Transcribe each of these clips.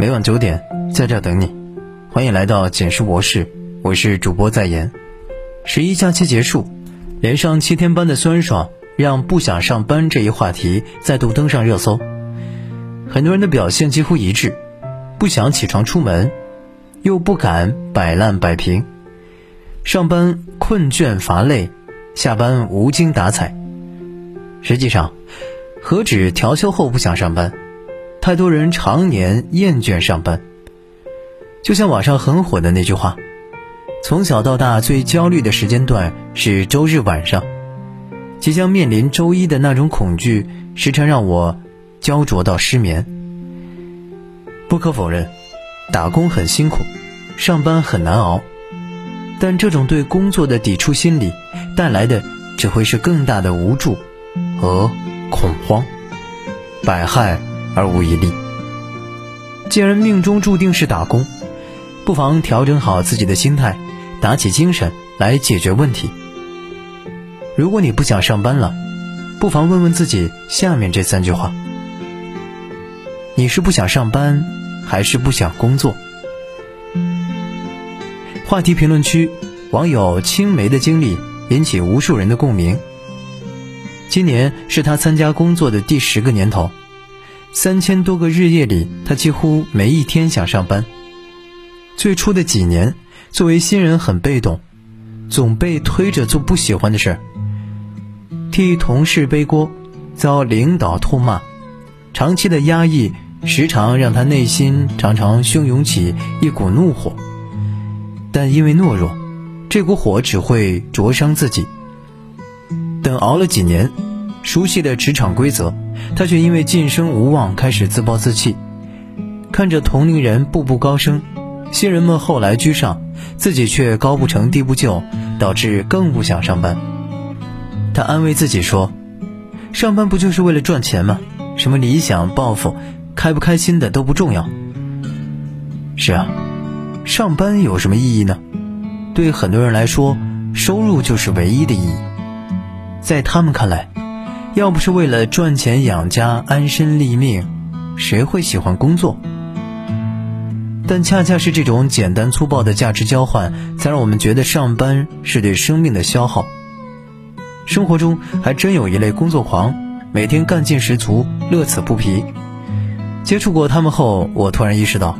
每晚九点在这等你，欢迎来到简书博士，我是主播在言。十一假期结束，连上七天班的酸爽，让不想上班这一话题再度登上热搜。很多人的表现几乎一致，不想起床出门，又不敢摆烂摆平，上班困倦乏累，下班无精打采。实际上，何止调休后不想上班？太多人常年厌倦上班。就像网上很火的那句话：“从小到大最焦虑的时间段是周日晚上，即将面临周一的那种恐惧，时常让我焦灼到失眠。”不可否认，打工很辛苦，上班很难熬，但这种对工作的抵触心理带来的只会是更大的无助。和恐慌，百害而无一利。既然命中注定是打工，不妨调整好自己的心态，打起精神来解决问题。如果你不想上班了，不妨问问自己下面这三句话：你是不想上班，还是不想工作？话题评论区，网友青梅的经历引起无数人的共鸣。今年是他参加工作的第十个年头，三千多个日夜里，他几乎没一天想上班。最初的几年，作为新人很被动，总被推着做不喜欢的事儿，替同事背锅，遭领导唾骂，长期的压抑时常让他内心常常汹涌起一股怒火。但因为懦弱，这股火只会灼伤自己。等熬了几年，熟悉的职场规则，他却因为晋升无望开始自暴自弃。看着同龄人步步高升，新人们后来居上，自己却高不成低不就，导致更不想上班。他安慰自己说：“上班不就是为了赚钱吗？什么理想抱负，开不开心的都不重要。”是啊，上班有什么意义呢？对很多人来说，收入就是唯一的意义。在他们看来，要不是为了赚钱养家、安身立命，谁会喜欢工作？但恰恰是这种简单粗暴的价值交换，才让我们觉得上班是对生命的消耗。生活中还真有一类工作狂，每天干劲十足，乐此不疲。接触过他们后，我突然意识到，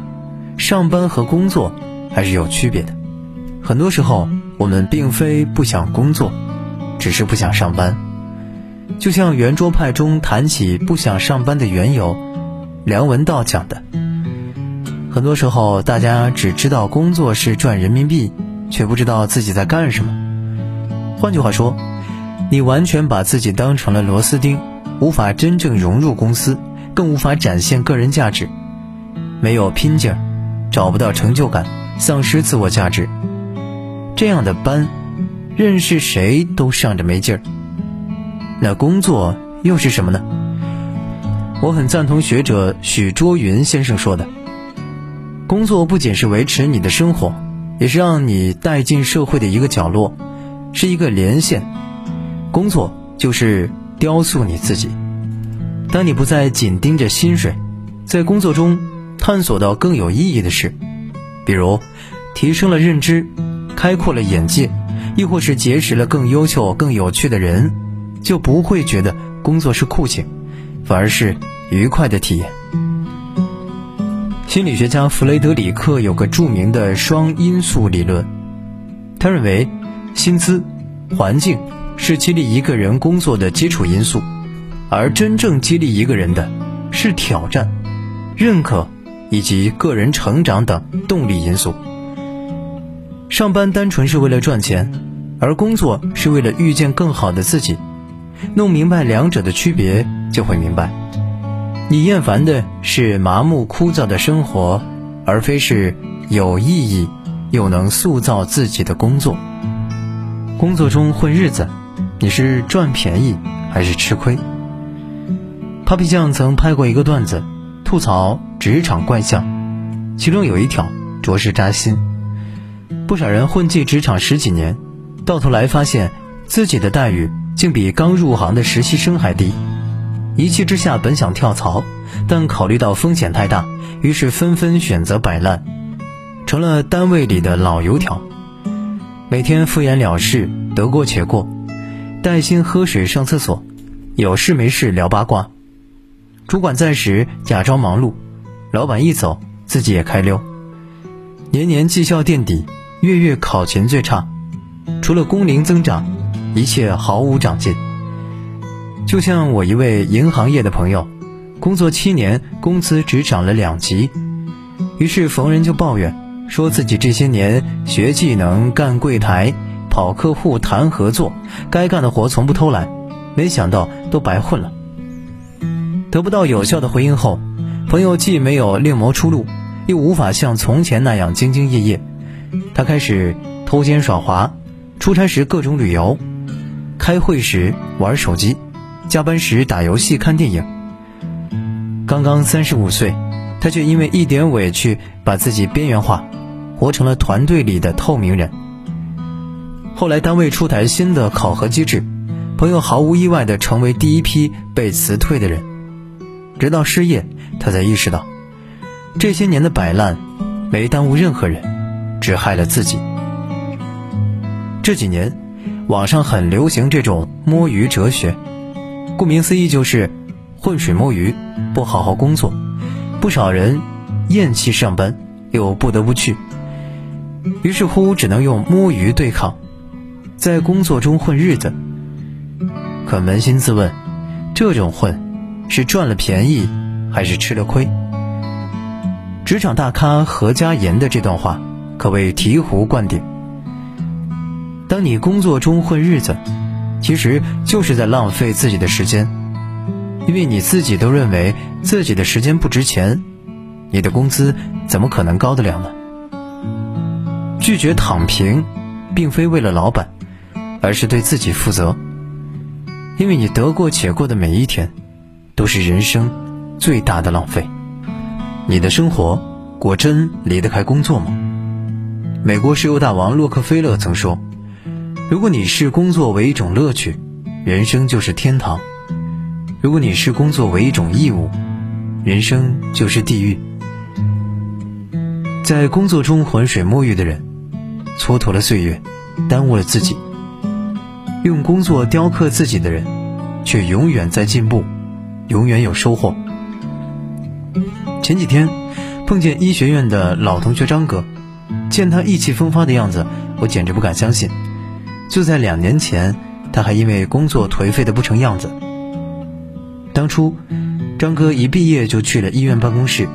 上班和工作还是有区别的。很多时候，我们并非不想工作。只是不想上班，就像圆桌派中谈起不想上班的缘由，梁文道讲的。很多时候，大家只知道工作是赚人民币，却不知道自己在干什么。换句话说，你完全把自己当成了螺丝钉，无法真正融入公司，更无法展现个人价值。没有拼劲儿，找不到成就感，丧失自我价值，这样的班。认识谁都上着没劲儿，那工作又是什么呢？我很赞同学者许卓云先生说的：工作不仅是维持你的生活，也是让你带进社会的一个角落，是一个连线。工作就是雕塑你自己。当你不再紧盯着薪水，在工作中探索到更有意义的事，比如提升了认知，开阔了眼界。亦或是结识了更优秀、更有趣的人，就不会觉得工作是酷刑，反而是愉快的体验。心理学家弗雷德里克有个著名的双因素理论，他认为，薪资、环境是激励一个人工作的基础因素，而真正激励一个人的，是挑战、认可以及个人成长等动力因素。上班单纯是为了赚钱，而工作是为了遇见更好的自己。弄明白两者的区别，就会明白，你厌烦的是麻木枯燥的生活，而非是有意义又能塑造自己的工作。工作中混日子，你是赚便宜还是吃亏？Papi 酱曾拍过一个段子，吐槽职场怪象，其中有一条着实扎心。不少人混迹职场十几年，到头来发现自己的待遇竟比刚入行的实习生还低。一气之下本想跳槽，但考虑到风险太大，于是纷纷选择摆烂，成了单位里的老油条。每天敷衍了事，得过且过，带薪喝水上厕所，有事没事聊八卦。主管在时假装忙碌，老板一走自己也开溜。年年绩效垫底，月月考勤最差，除了工龄增长，一切毫无长进。就像我一位银行业的朋友，工作七年，工资只涨了两级，于是逢人就抱怨，说自己这些年学技能、干柜台、跑客户、谈合作，该干的活从不偷懒，没想到都白混了。得不到有效的回应后，朋友既没有另谋出路，又无法像从前那样兢兢业业，他开始偷奸耍滑，出差时各种旅游，开会时玩手机。加班时打游戏、看电影。刚刚三十五岁，他却因为一点委屈把自己边缘化，活成了团队里的透明人。后来单位出台新的考核机制，朋友毫无意外地成为第一批被辞退的人。直到失业，他才意识到，这些年的摆烂，没耽误任何人，只害了自己。这几年，网上很流行这种摸鱼哲学。顾名思义就是浑水摸鱼，不好好工作，不少人厌弃上班，又不得不去，于是乎只能用摸鱼对抗，在工作中混日子。可扪心自问，这种混是赚了便宜，还是吃了亏？职场大咖何家言的这段话可谓醍醐灌顶。当你工作中混日子。其实就是在浪费自己的时间，因为你自己都认为自己的时间不值钱，你的工资怎么可能高得了呢？拒绝躺平，并非为了老板，而是对自己负责，因为你得过且过的每一天，都是人生最大的浪费。你的生活果真离得开工作吗？美国石油大王洛克菲勒曾说。如果你视工作为一种乐趣，人生就是天堂；如果你视工作为一种义务，人生就是地狱。在工作中浑水摸鱼的人，蹉跎了岁月，耽误了自己；用工作雕刻自己的人，却永远在进步，永远有收获。前几天碰见医学院的老同学张哥，见他意气风发的样子，我简直不敢相信。就在两年前，他还因为工作颓废的不成样子。当初，张哥一毕业就去了医院办公室，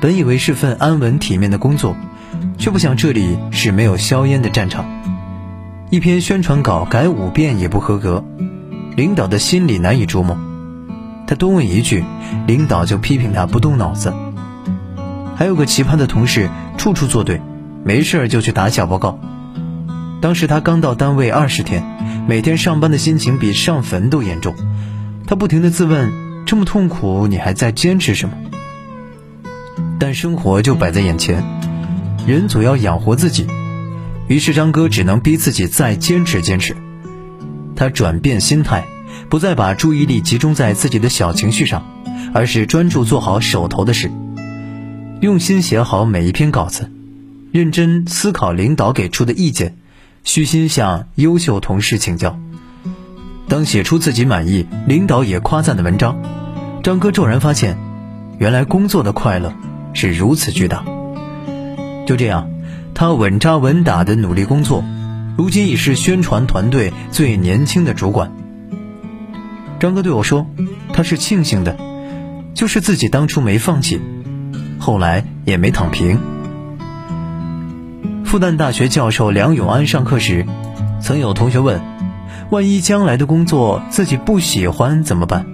本以为是份安稳体面的工作，却不想这里是没有硝烟的战场。一篇宣传稿改五遍也不合格，领导的心里难以捉摸。他多问一句，领导就批评他不动脑子。还有个奇葩的同事，处处作对，没事就去打小报告。当时他刚到单位二十天，每天上班的心情比上坟都严重。他不停地自问：这么痛苦，你还在坚持什么？但生活就摆在眼前，人总要养活自己。于是张哥只能逼自己再坚持坚持。他转变心态，不再把注意力集中在自己的小情绪上，而是专注做好手头的事，用心写好每一篇稿子，认真思考领导给出的意见。虚心向优秀同事请教。当写出自己满意、领导也夸赞的文章，张哥骤然发现，原来工作的快乐是如此巨大。就这样，他稳扎稳打的努力工作，如今已是宣传团队最年轻的主管。张哥对我说：“他是庆幸的，就是自己当初没放弃，后来也没躺平。”复旦大学教授梁永安上课时，曾有同学问：“万一将来的工作自己不喜欢怎么办？”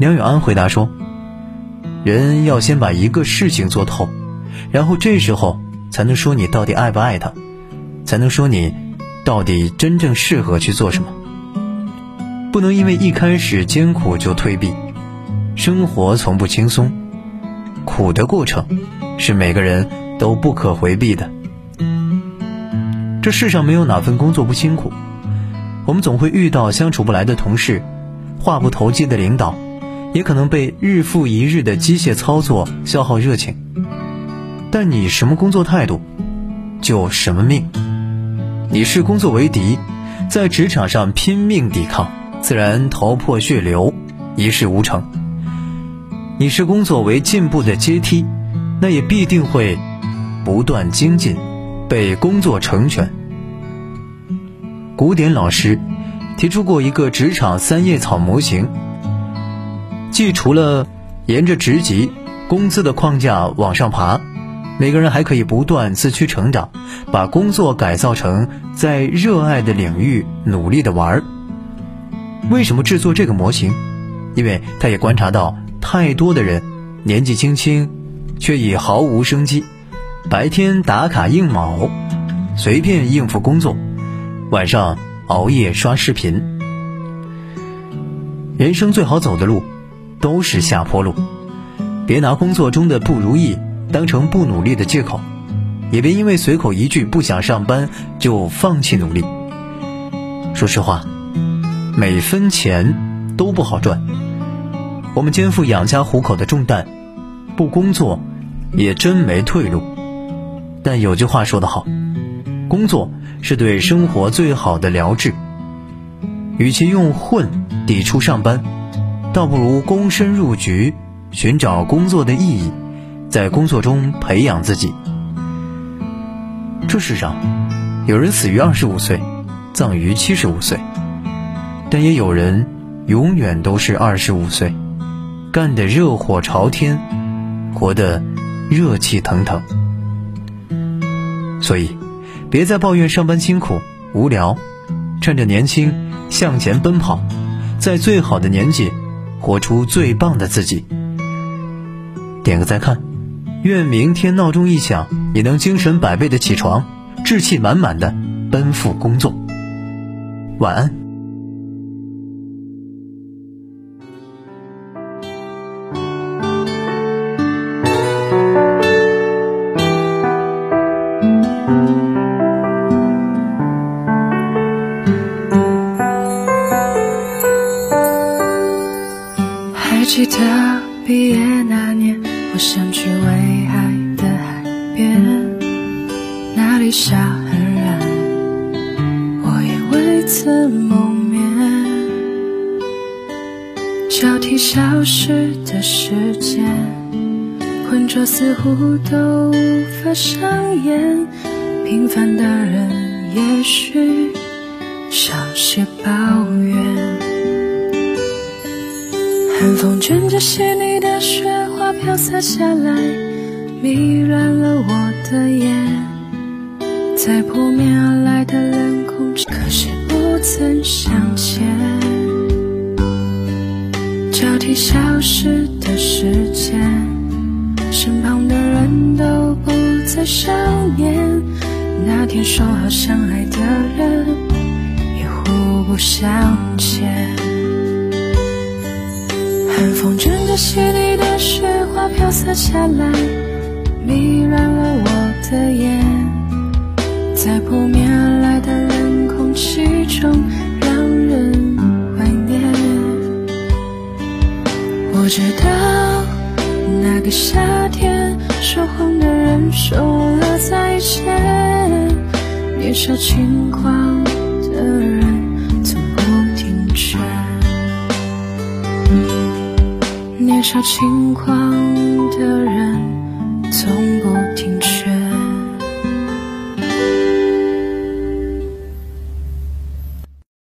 梁永安回答说：“人要先把一个事情做透，然后这时候才能说你到底爱不爱他，才能说你到底真正适合去做什么。不能因为一开始艰苦就退避。生活从不轻松，苦的过程是每个人都不可回避的。”这世上没有哪份工作不辛苦，我们总会遇到相处不来的同事，话不投机的领导，也可能被日复一日的机械操作消耗热情。但你什么工作态度，就什么命。你视工作为敌，在职场上拼命抵抗，自然头破血流，一事无成。你视工作为进步的阶梯，那也必定会不断精进，被工作成全。古典老师提出过一个职场三叶草模型，既除了沿着职级、工资的框架往上爬，每个人还可以不断自驱成长，把工作改造成在热爱的领域努力的玩儿。为什么制作这个模型？因为他也观察到太多的人年纪轻轻，却已毫无生机，白天打卡应卯，随便应付工作。晚上熬夜刷视频，人生最好走的路都是下坡路。别拿工作中的不如意当成不努力的借口，也别因为随口一句不想上班就放弃努力。说实话，每分钱都不好赚。我们肩负养家糊口的重担，不工作也真没退路。但有句话说得好，工作。是对生活最好的疗治。与其用混抵触上班，倒不如躬身入局，寻找工作的意义，在工作中培养自己。这世上，有人死于二十五岁，葬于七十五岁，但也有人永远都是二十五岁，干得热火朝天，活得热气腾腾。所以。别再抱怨上班辛苦无聊，趁着年轻向前奔跑，在最好的年纪活出最棒的自己。点个再看，愿明天闹钟一响，你能精神百倍的起床，志气满满的奔赴工作。晚安。记得毕业那年，我想去威海的海边，那里沙很软，我也为此梦眠。交替消失的时间，浑浊似乎都无法上演。平凡的人，也许少些抱怨。风卷着细腻的雪花飘洒下来，迷乱了我的眼。在扑面而来的冷空气，可是不曾相见。交替消失的时间，身旁的人都不再想念。那天说好相爱的人，也互不相欠。寒风卷着细腻的雪花飘洒下来，迷乱了我的眼，在扑面而来的冷空气中让人怀念。我知道那个夏天说谎的人说了再见，年少轻狂。少轻狂的人，从不停。